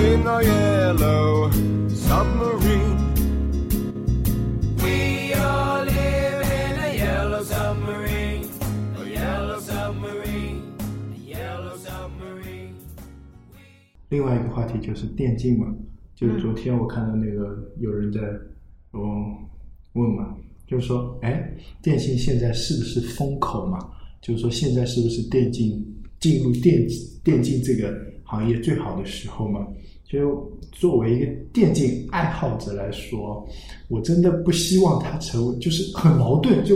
In our yellow submarine. We all live in a yellow submarine, a yellow submarine, a yellow submarine. 另外一个话题就是电竞嘛，就是昨天我看到那个有人在嗯问嘛，就是说，哎，电信现在是不是风口嘛？就是说现在是不是电竞进入电电竞这个行业最好的时候嘛？就作为一个电竞爱好者来说，我真的不希望它成为，就是很矛盾，就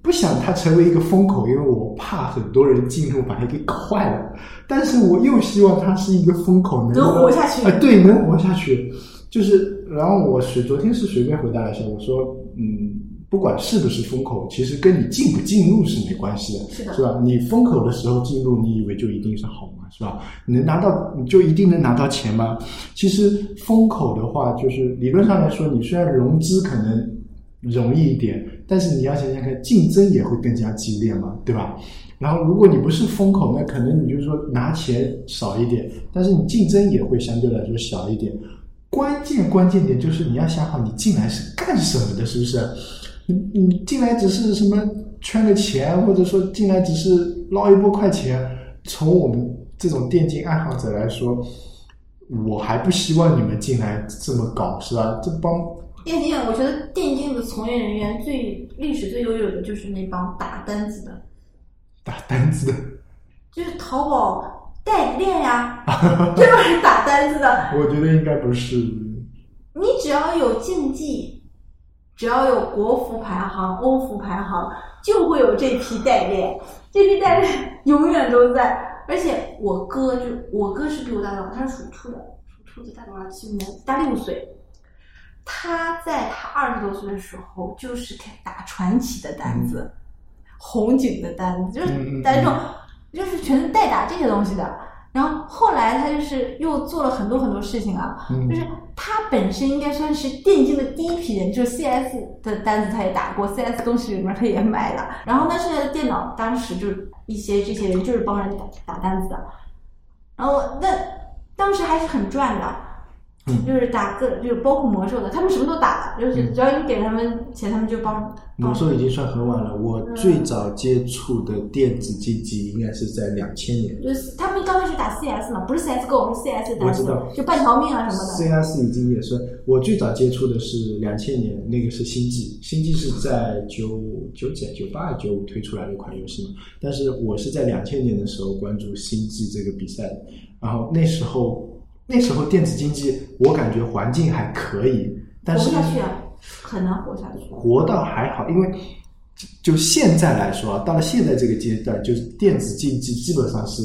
不想它成为一个风口，因为我怕很多人进入把它给搞坏了。但是我又希望它是一个风口，能能活下去啊、对，能活下去。就是，然后我随昨天是随便回答了一下，我说，嗯，不管是不是风口，其实跟你进不进入是没关系的，是的是吧？你风口的时候进入，你以为就一定是好吗？是吧？你能拿到，你就一定能拿到钱吗？其实风口的话，就是理论上来说，你虽然融资可能容易一点，但是你要想想看，竞争也会更加激烈嘛，对吧？然后如果你不是风口，那可能你就是说拿钱少一点，但是你竞争也会相对来说小一点。关键关键点就是你要想好你进来是干什么的，是不是？你你进来只是什么圈个钱，或者说进来只是捞一波快钱，从我们这种电竞爱好者来说，我还不希望你们进来这么搞，是吧？这帮电竞，我觉得电竞的从业人员最历史最悠久的就是那帮打单子的，打单子的，就是淘宝代练呀，这帮人打单子的。我觉得应该不是。你只要有竞技，只要有国服排行、欧服排行，就会有这批代练，这批代练永远都在。而且我哥就我哥是比我大多少，他是属兔的，属兔子大多少？七年大六岁。他在他二十多岁的时候，就是开打传奇的单子，红警的单子，就是嗯嗯嗯打这种，就是全是代打这些东西的。然后后来他就是又做了很多很多事情啊，嗯就是他本身应该算是电竞的第一批人，就是 CS 的单子他也打过，CS 东西里面他也买了。然后呢，剩下的电脑当时就一些这些人就是帮人打打单子的，然后那当时还是很赚的。嗯就是打个，就是包括魔兽的，他们什么都打的，就是嗯只要你给他们钱，他们就帮。魔兽已经算很晚了。我嗯最早接触的电子竞技应该是在两千年就是他们刚开始打 CS 嘛，不是 CSGO，是 CS 单子我知道，就半条命啊什么的。，CS 已经也算。我最早接触的是两千年，那个是星际，星际是在九九几、九八、九五推出来的一款游戏嘛。但是我是在两千年的时候关注星际这个比赛的，然后那时候那时候电子竞技我感觉环境还可以，但活是不下去啊，很难活下去。活到还好，因为就就现在来说啊，到了现在这个阶段，就是电子竞技基本上是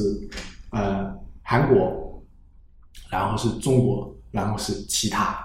呃韩国，然后是中国，然后是其他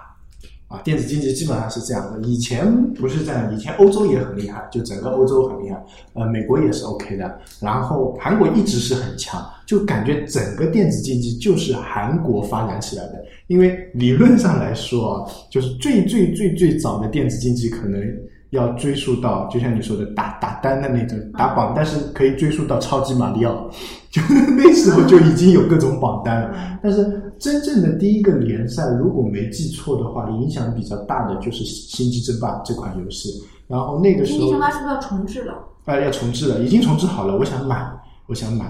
啊，电子竞技基本上是这样的。以前不是这样，以前欧洲也很厉害，就整个欧洲很厉害，呃，美国也是 OK 的，然后韩国一直是很强，就感觉整个电子竞技就是韩国发展起来的。因为理论上来说啊，就是最最最最早的电子竞技可能要追溯到，就像你说的打打单的那种打榜，但是可以追溯到超级马里奥，就 那时候就已经有各种榜单了。但是真正的第一个联赛，如果没记错的话，影响比较大的就是《星际争霸》这款游戏。然后那个时候星际争霸是不是要重置了？啊，要重置了，已经重置好了，我想买，我想买。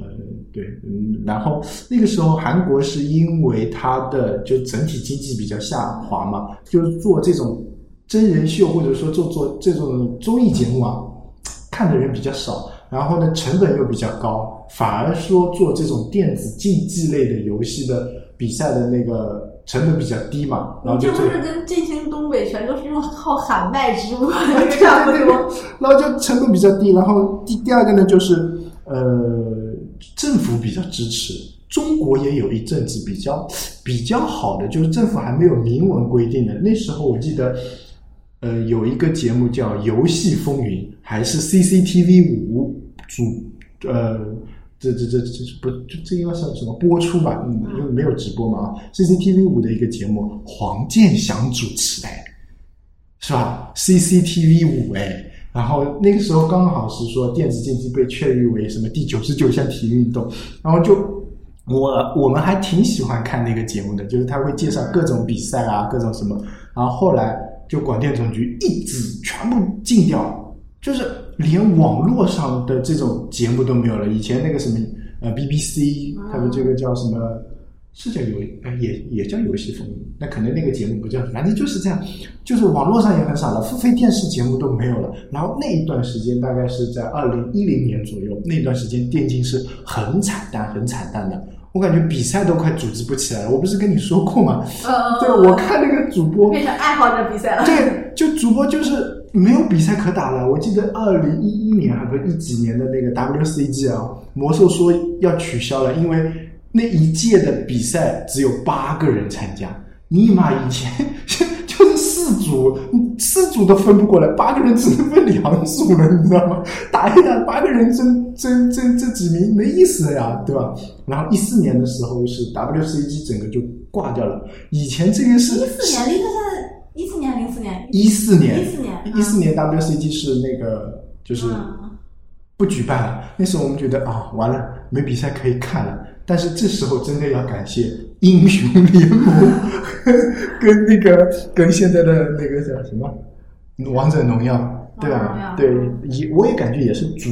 呃，对，嗯，然后那个时候韩国是因为它的就整体经济比较下滑嘛，就是做这种真人秀或者说做做这种综艺节目啊，看的人比较少，然后呢成本又比较高，反而说做这种电子竞技类的游戏的比赛的那个成本比较低嘛，然后就做这不是跟振兴东北全都是用靠喊麦直播的 差不多？然后就成本比较低，然后第第二个呢就是，呃，政府比较支持。中国也有一阵子比较比较好的，就是政府还没有明文规定的。那时候我记得，呃，有一个节目叫《游戏风云》，还是 CCTV 五主呃，这这这这不这这应该算什么播出吧？嗯，因为没有直播嘛啊，CCTV 五的一个节目，黄健翔主持哎，是吧？CCTV 五哎，然后那个时候刚好是说电子竞技被确立为什么第九十九项体育运动，然后就。我我们还挺喜欢看那个节目的，就是他会介绍各种比赛啊，各种什么。然后后来就广电总局一纸全部禁掉，就是连网络上的这种节目都没有了。以前那个什么呃 BBC，他们这个叫什么？是叫游呃也也叫游戏风云，那可能那个节目不叫，反正就是这样，就是网络上也很少了，付费电视节目都没有了。然后那一段时间大概是在二零一零年左右，那段时间电竞是很惨淡、很惨淡的。我感觉比赛都快组织不起来了。我不是跟你说过吗？嗯，对，我看那个主播，变成爱好者比赛了。对，就主播就是没有比赛可打了。我记得二零一一年还不是一几年的那个 WCG 啊，魔兽说要取消了，因为那一届的比赛只有八个人参加。尼玛，以前就是四组，四组都分不过来，八个人只能分两组了，你知道吗？打一打，八个人争争争这几名没意思了呀，对吧？然后一四年的时候是 WCG 整个就挂掉了。以前这个是一四年，一四年还是零四年？一四年，一四年，一四年 WCG 是那个就是嗯不举办了。那时候我们觉得啊，完了，没比赛可以看了。但是这时候真的要感谢英雄联盟 跟那个跟现在的那个叫什么？王者荣耀，对？吧？对，也我也感觉也是主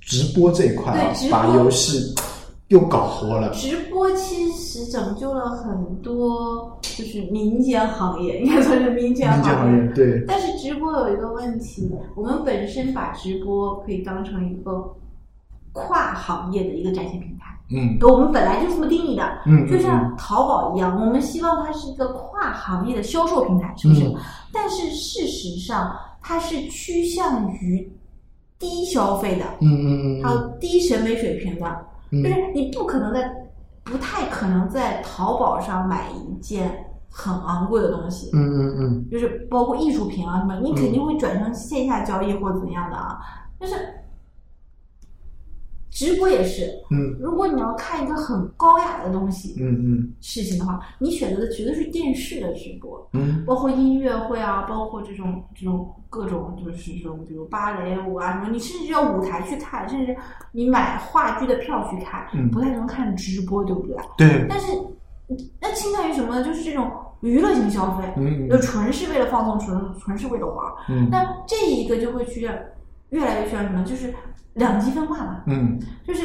直播这一块啊把游戏又搞活了。直播其实拯救了很多，就是民间行业，应该算是民间民间行业对，但是直播有一个问题，我们本身把直播可以当成一个跨行业的一个展现平台，嗯。我们本来就这么定义的，嗯，就像淘宝一样，我们希望它是一个跨行业的销售平台，是不是？嗯。但是事实上，它是趋向于低消费的，嗯嗯嗯还有低审美水平的，嗯。就是你不可能在，不太可能在淘宝上买一件很昂贵的东西，嗯嗯嗯。就是包括艺术品啊什么，你肯定会转成线下交易或者怎样的啊。但是直播也是，嗯。如果你要看一个很高雅的东西、嗯嗯。事情的话，你选择的绝对是电视的直播，嗯。包括音乐会啊，包括这种这种各种就是这种，比如芭蕾舞啊什么，你甚至要舞台去看，甚至你买话剧的票去看，嗯。不太能看直播，对不对？对，但是那倾向于什么呢？就是这种娱乐性消费，嗯就纯是为了放松，纯纯是为了玩儿。嗯。那这一个就会需要越来越需要什么？就是两极分化嘛，嗯就是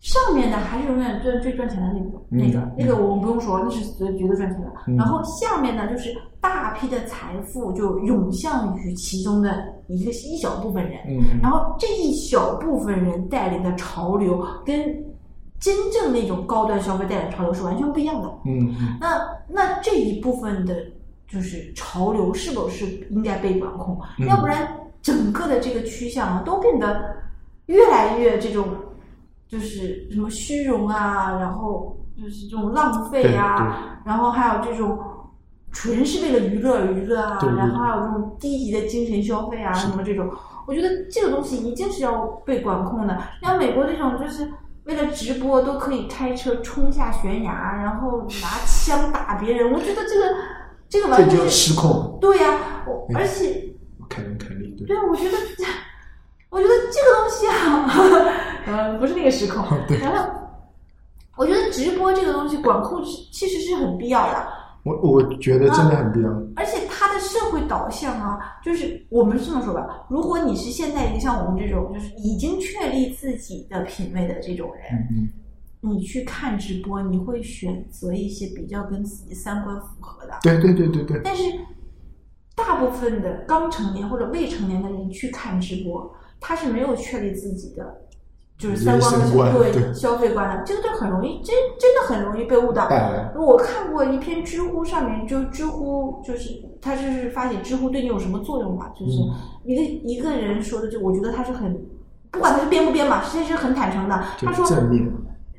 上面的还是永远最最赚钱的那个、嗯那个嗯那个我们不用说，那是绝绝对赚钱的。嗯然后下面呢，就是大批的财富就涌向于其中的一个一小部分人，嗯然后这一小部分人带领的潮流跟真正那种高端消费带领的潮流是完全不一样的。嗯嗯那那这一部分的，就是潮流是否是应该被管控？嗯要不然整个的这个趋向啊，都变得越来越这种，就是什么虚荣啊，然后就是这种浪费啊，然后还有这种。纯是为了娱乐而娱乐啊，然后还有这种低级的精神消费啊，什么这种，我觉得这个东西一定是要被管控的。像美国这种，就是为了直播都可以开车冲下悬崖，然后拿枪打别人，我觉得这个这个完全是失控，对呀、我嗯而且凯文凯利对。对，我觉得这，我觉得这个东西啊，呃，不是那个时空。对然后，我觉得直播这个东西管控是其实是很必要的，我我觉得真的很必要。而且它的社会导向啊，就是我们这么说吧，如果你是现在一个像我们这种就是已经确立自己的品味的这种人，嗯你去看直播，你会选择一些比较跟自己三观符合的。对对对对对，但是大部分的刚成年或者未成年的人去看直播，他是没有确立自己的就是三观和消对消费观的，这个就很容易，真真的很容易被误导。我看过一篇知乎上面，就知乎就是他就是发现知乎对你有什么作用嘛，就是嗯。一个一个人说的，就我觉得他是很不管他是编不编嘛，其实是很坦诚的。他说，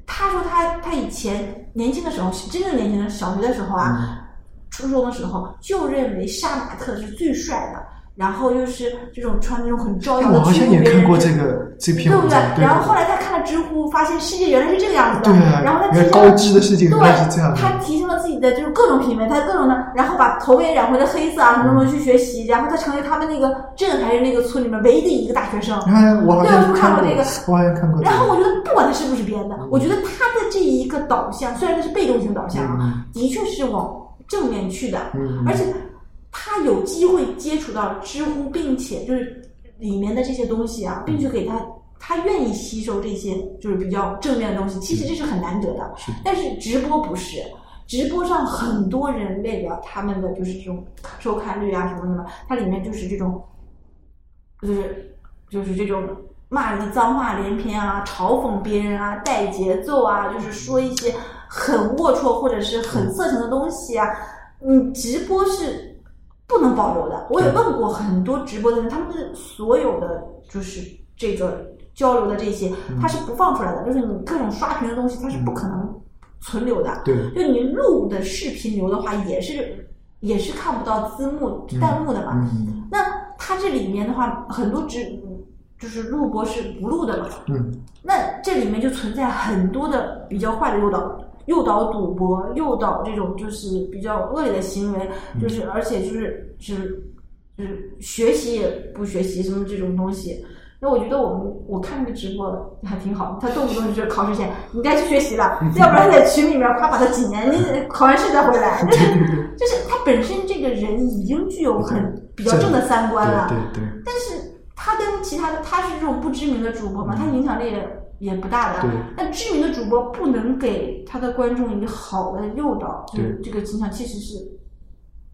他说他他以前年轻的时候，真正年轻的小学的时候啊，嗯初中的时候就认为杀马特是最帅的，然后又是这种穿那种很招摇的哎我好像也看过这这个这篇对不对然后后来他看了知乎，发现世界原来是这个样子的，对啊然后他高知的世界原来是这样的对，他提升了自己的就是各种品味，他各种的，然后把头也染回了黑色啊，什么什么去学习，然后他成为他们那个镇还是那个村里面唯一的一个大学生。哎，我好像对我看过过这个我好像看过这个。然后我觉得不管他是不是编的，我觉得他的这一个导向，虽然他是被动性导向啊，的确是往正面去的，嗯。而且他有机会接触到知乎，并且就是里面的这些东西啊，并且给他。他愿意吸收这些就是比较正面的东西，其实这是很难得的。是。但是直播不是，直播上很多人为了他们的就是这种收看率啊什么什么，它里面就是这种，就是就是这种骂人的脏话连篇啊，嘲讽别人啊，带节奏啊，就是说一些很龌龊或者是很色情的东西啊。你直播是不能保留的。我也问过很多直播的人，他们的所有的就是这个交流的这些，它是不放出来的，就是你各种刷屏的东西，它是不可能存留的。对就你录的视频流的话，也是也是看不到字幕、弹幕的嘛。嗯那它这里面的话，很多直就是录播是不录的嘛。嗯那这里面就存在很多的比较坏的诱导，诱导赌博，诱导这种就是比较恶劣的行为，就是而且就是就是就是学习也不学习什么这种东西。那我觉得我们我看这个直播还挺好，他动不动就是考试前你该去学习了，要不然在群里面夸把他几年，你 考完试再回来。就是 就是他本身这个人已经具有很比较正的三观了，对对对。但是他跟其他的，他是这种不知名的主播嘛，他影响力也也不大的对。那知名的主播不能给他的观众一个好的诱导，就对是这个倾向其实是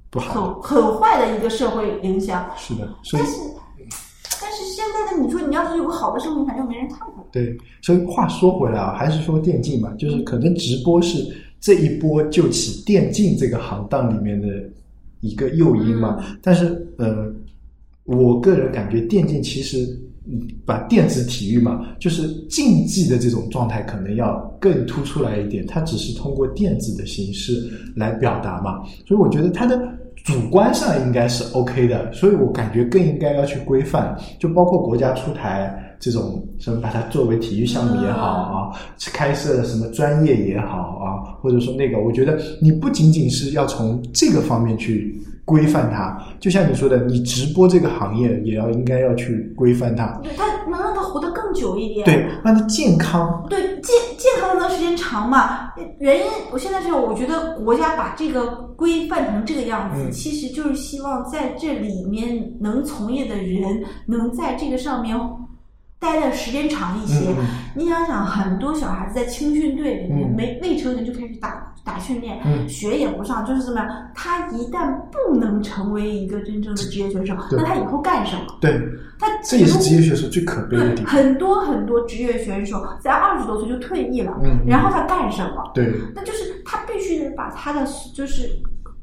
不好，很很坏的一个社会影响。是的，但是，但是现在的你说你要是有个好的社会影响，又没人看它。对，所以话说回来啊，还是说电竞嘛，就是可能直播是这一波就起电竞这个行当里面的一个诱因嘛。但是呃，我个人感觉电竞其实嗯嗯把电子体育嘛，就是竞技的这种状态可能要更突出来一点，它只是通过电子的形式来表达嘛，所以我觉得它的。主观上应该是 OK 的，所以我感觉更应该要去规范，就包括国家出台这种什么，把它作为体育项目也好啊，开设什么专业也好啊，或者说那个，我觉得你不仅仅是要从这个方面去规范它，就像你说的，你直播这个行业也要应该要去规范它，对，它能让它活得更久一点。对，让它健康，对健健康的能时间长嘛？原因我现在是我觉得国家把这个规范成这个样子，嗯其实就是希望在这里面能从业的人能在这个上面待的时间长一些。你想想，很多小孩子在青训队里面，嗯没未成年就开始打打训练，嗯学也不上，就是怎么样？他一旦不能成为一个真正的职业选手，那他以后干什么？对，他这也是职业选手最可悲的对，地方，很多很多职业选手在二十多岁就退役了，嗯嗯然后他干什么？对，那就是他必须得把他的就是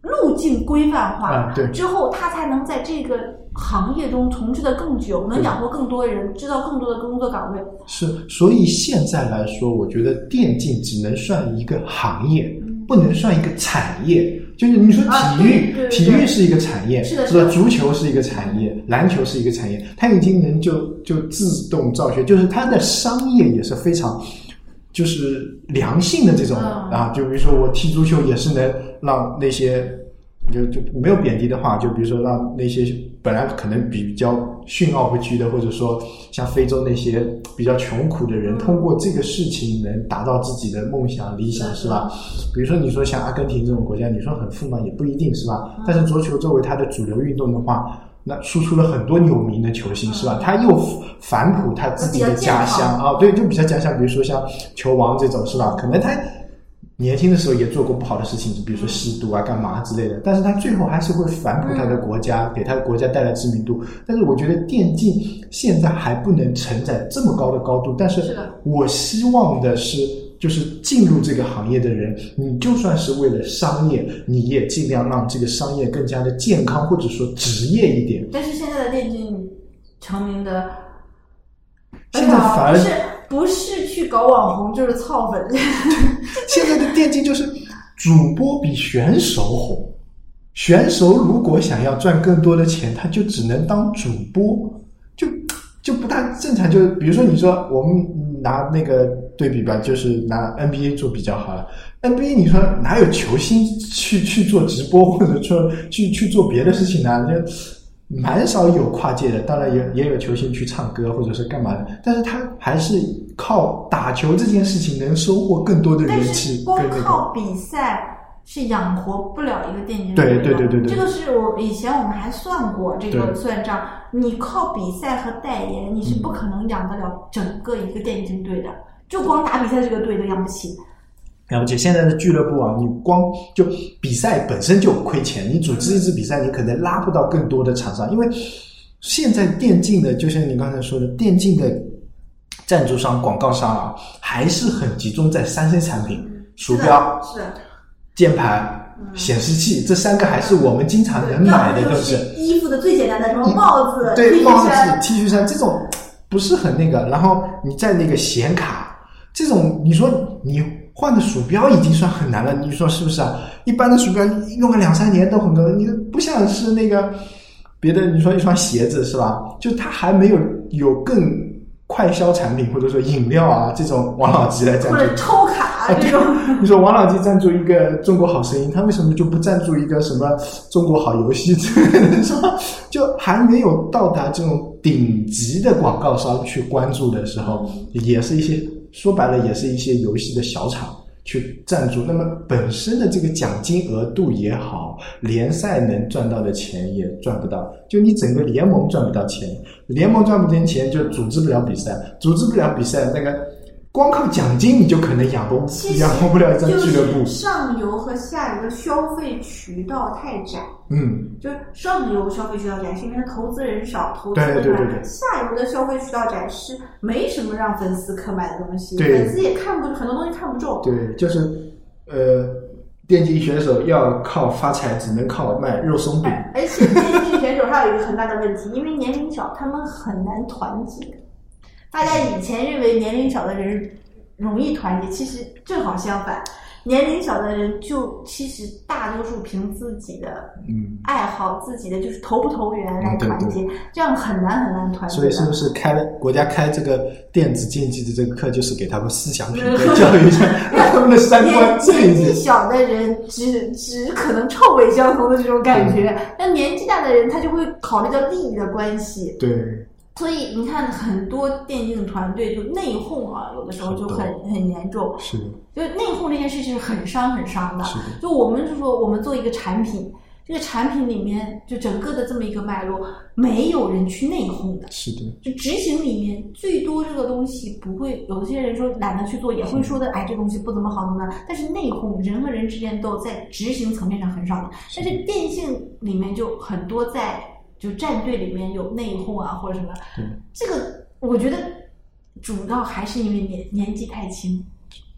路径规范化，之后他才能在这个行业中从事的更久，能养活更多人，知道更多的工作岗位。是，所以现在来说，我觉得电竞只能算一个行业，不能算一个产业。就是你说体育，体育是一个产业，是的是吧？足球是一个产业，篮球是一个产业，它已经能就就自动造血，就是它的商业也是非常。就是良性的这种、嗯啊，就比如说我踢足球也是能让那些就就没有贬低的话，就比如说让那些本来可能比较逊奥不居的，或者说像非洲那些比较穷苦的人，通过这个事情能达到自己的梦想理想，是吧？比如说你说像阿根廷这种国家，你说很富吗？也不一定是吧？但是足球作为它的主流运动的话。那输出了很多有名的球星，是吧？他又反哺他自己的家乡啊，对，就比较家乡，比如说像球王这种，是吧？可能他年轻的时候也做过不好的事情，比如说吸毒啊、干嘛之类的，但是他最后还是会反哺他的国家，给他的国家带来知名度。但是我觉得电竞现在还不能承载这么高的高度，但是我希望的是。就是进入这个行业的人，你就算是为了商业，你也尽量让这个商业更加的健康，或者说职业一点。但是现在的电竞成名的现在反而不是不是去搞网红，就是操粉。现在的电竞就是主播比选手红，选手如果想要赚更多的钱，他就只能当主播，就就不大正常。就比如说你说我们拿那个对比吧，就是拿 NBA 做比较好了。NBA 你说哪有球星去去做直播，或者说去去做别的事情呢？就蛮少有跨界的，当然也也有球星去唱歌或者是干嘛的，但是他还是靠打球这件事情能收获更多的人气光跟那个。靠比赛是养活不了一个电竞对队的。对对对对这个是我以前我们还算过这个算账。你靠比赛和代言，你是不可能养得了整个一个电竞队的。就光打比赛这个队都养不起。了解，现在的俱乐部啊，你光就比赛本身就亏钱，你组织一支比赛，你可能拉不到更多的厂商，因为现在电竞的，就像你刚才说的，电竞的赞助商、广告商啊，还是很集中在三 C 产品，鼠标、是的，键盘、显示器这三个还是我们经常能买的就。是衣服的最简单的什么帽子、对帽子 T 恤衫这种不是很那个，然后你在那个显卡这种，你说你换的鼠标已经算很难了，你说是不是啊？一般的鼠标用个两三年都很够，你不像是那个别的，你说一双鞋子是吧？就它还没有有更快销产品或者说饮料啊这种王老吉来赞助或者抽卡这种。你说王老吉赞助一个《中国好声音》，他为什么就不赞助一个什么《中国好游戏》之类的？是吧？就还没有到达这种顶级的广告商去关注的时候，也是一些说白了，也是一些游戏的小厂去赞助。那么本身的这个奖金额度也好，联赛能赚到的钱也赚不到，就你整个联盟赚不到钱，联盟赚不到钱就组织不了比赛，组织不了比赛那个。光靠奖金你就可能养活养活不了一张就俱乐部是。上游和下游的消费渠道太窄。嗯，就是上游消费渠道窄，是因为它投资人少，投资对对对对下游的消费渠道窄是没什么让粉丝可买的东西，对粉丝也看不很多东西看不中。对，就是呃，电竞选手要靠发财，只能靠卖肉松饼。哎而且电竞选手还有一个很大的问题，因为年龄小，他们很难团结。大家以前认为年龄小的人容易团结，其实正好相反，年龄小的人就其实大多数凭自己的嗯，爱好、自己的就是投不投缘来嗯对团结，这样很难很难团结。所以是不是开了国家开这个电子竞技的这个课，就是给他们思想品德 教育一下，让他们的三观年正一点。年纪小的人只 只可能臭味相同的这种感觉，那、年纪大的人他就会考虑到利益的关系，对，所以你看很多电竞团队就内讧啊，有的时候就很很严重，是。的，就内讧这件事情是很伤很伤的。是的。就我们就说我们做一个产品。这个产品里面，就整个的这么一个脉络，没有人去内讧的，是的，就执行里面最多这个东西不会，有些人说懒得去做，也会说的，哎，这东西不怎么好怎么样。但是内讧，人和人之间都在执行层面上很少的，但是电竞里面就很多在就战队里面有内讧啊或者什么。对，这个我觉得主要还是因为年年纪太轻，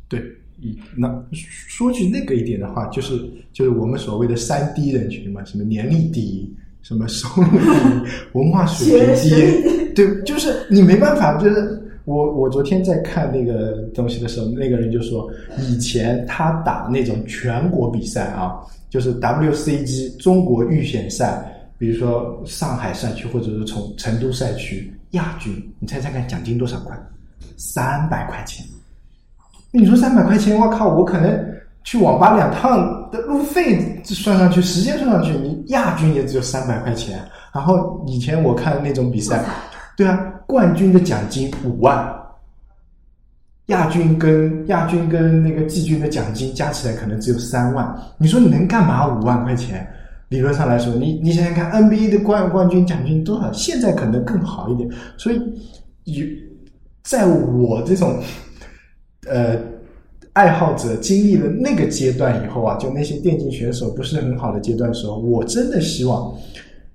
对。一那说句那个一点的话，就是就是我们所谓的三低人群嘛，什么年龄低，什么收入低，文化水平低，对，就是你没办法，就是我我昨天在看那个东西的时候，那个人就说，以前他打那种全国比赛啊，就是 WCG 中国预选赛，比如说上海赛区或者是从成都赛区亚军，你猜猜看奖金多少块？三百块钱。你说三百块钱，我靠，我可能去网吧两趟的路费算上去，时间算上去，你亚军也只有三百块钱。然后以前我看那种比赛，对啊，冠军的奖金五万，亚军跟亚军跟那个季军的奖金加起来可能只有三万。你说你能干嘛？五万块钱？理论上来说，你你想想看，NBA 的冠冠军奖金多少？现在可能更好一点。所以有在我这种呃爱好者经历了那个阶段以后啊，就那些电竞选手不是很好的阶段的时候，我真的希望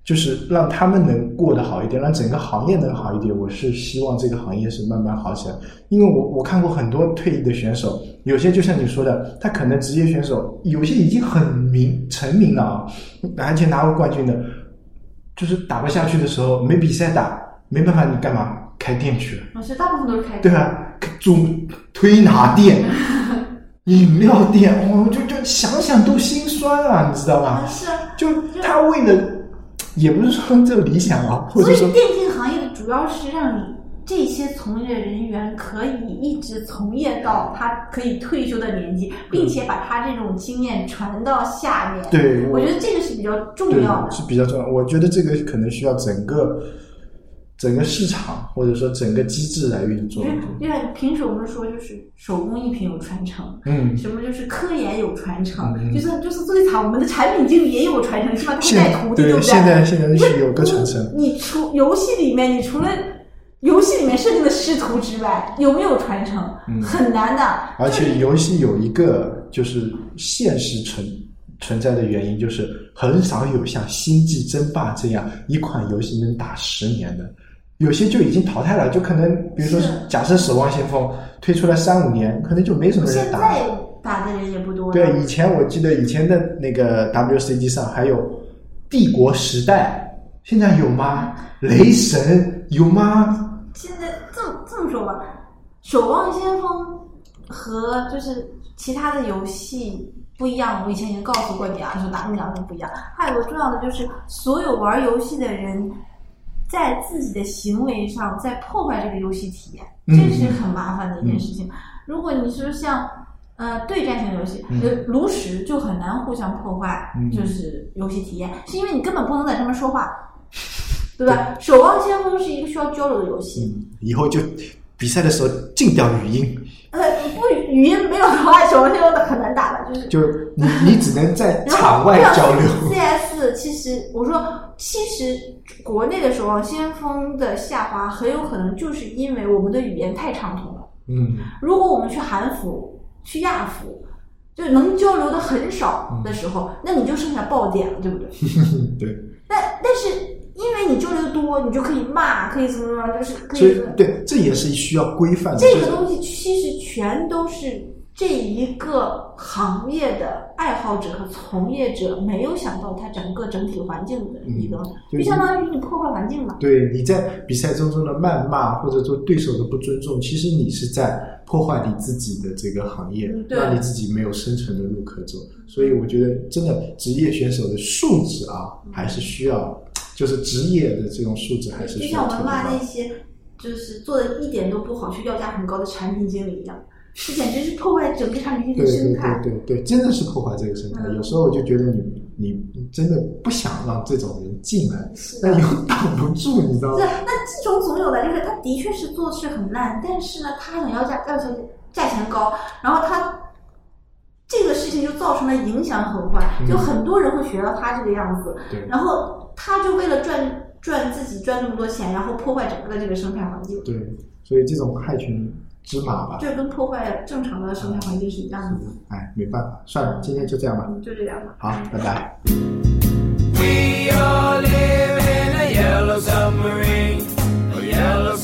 就是让他们能过得好一点，让整个行业能好一点。我是希望这个行业是慢慢好起来，因为我我看过很多退役的选手，有些就像你说的，他可能职业选手，有些已经很名成名了啊，而且拿过冠军的，就是打不下去的时候没比赛打，没办法，你干嘛？开店去了，老师大部分都是开对啊，做推拿店、饮料店，我、就就想想都心酸啊，你知道啊吗？是啊，就他为了，也不是说就理想啊，或所以者说电竞行业的主要是让你这些从业人员可以一直从业到他可以退休的年纪，并且把他这种经验传到下面。对我觉得这个是比较重要的。是比较重要。我觉得这个可能需要整个整个市场或者说整个机制来运作就。是就像平时我们说，就是手工艺品有传承，嗯，什么就是科研有传承，嗯就是就是最惨，我们的产品经理也有传承，是吧他带徒弟，对不对？对现在现在是有个传承。你你除游戏里面，你除了游戏里面设定的师徒之外，有没有传承？嗯很难的。而且游戏有一个就是现实存存在的原因，就是很少有像《星际争霸》这样一款游戏能打十年的，有些就已经淘汰了。就可能比如说是假设《守望先锋》推出来三五年，可能就没什么人打现在打的人也不多了。对，以前我记得以前的那个 WCG 上还有帝国时代，现在有吗？雷神有吗？现在这么这么说吧，《守望先锋》和就是其他的游戏不一样。我以前已经告诉过你啊，说哪两种不一样。还有个重要的就是，所有玩游戏的人在自己的行为上在破坏这个游戏体验，嗯这是很麻烦的一件事情。如果你说像呃对战型游戏，呃炉石就很难互相破坏，嗯就是游戏体验，是因为你根本不能在上面说话。对吧？守望先锋是一个需要交流的游戏，嗯，以后就比赛的时候禁掉语音，呃，不语音没有的话，守望先锋很难打的，就是。就你你只能在 场外交流。CS 其实我说，其实国内的时候先锋的下滑很有可能就是因为我们的语言太畅通了。嗯，如果我们去韩服、去亚服，就是能交流的很少的时候，那你就剩下爆点了，对不对？对，但但是因为你交流的多，你就可以骂，可以怎么怎么样，就是可所以以。对，这也是需要规范的。这个东西其实全都是这一个行业的爱好者和从业者没有想到它整个整体环境的一个，嗯就相当于你破坏环境嘛。对你在比赛中中的谩骂或者说对手的不尊重，其实你是在破坏你自己的这个行业嗯，让你自己没有生存的路可走。所以我觉得，真的职业选手的素质啊，还是需要，就是职业的这种素质还是就像我们骂那些就是做的一点都不好，却要价很高的产品经理一样，这简直是破坏整个产品经对对理生态。对对对，真的是破坏这个生态。嗯有时候我就觉得你你你真的不想让这种人进来，但又挡不住，你知道是，吗？那这种总有的，就是他的确是做事很烂，但是呢，他想要价要求价钱高，然后他这个事情就造成了影响很坏就很多人会学到他这个样子。然后他就为了赚赚自己赚那么多钱然后破坏整个的这个生态环境。对所以这种害群之马吧。这跟破坏正常的生态环境是一样的。哎没办法算了今天就这样吧。就这样吧。好拜拜。We living a yellow summer a yellow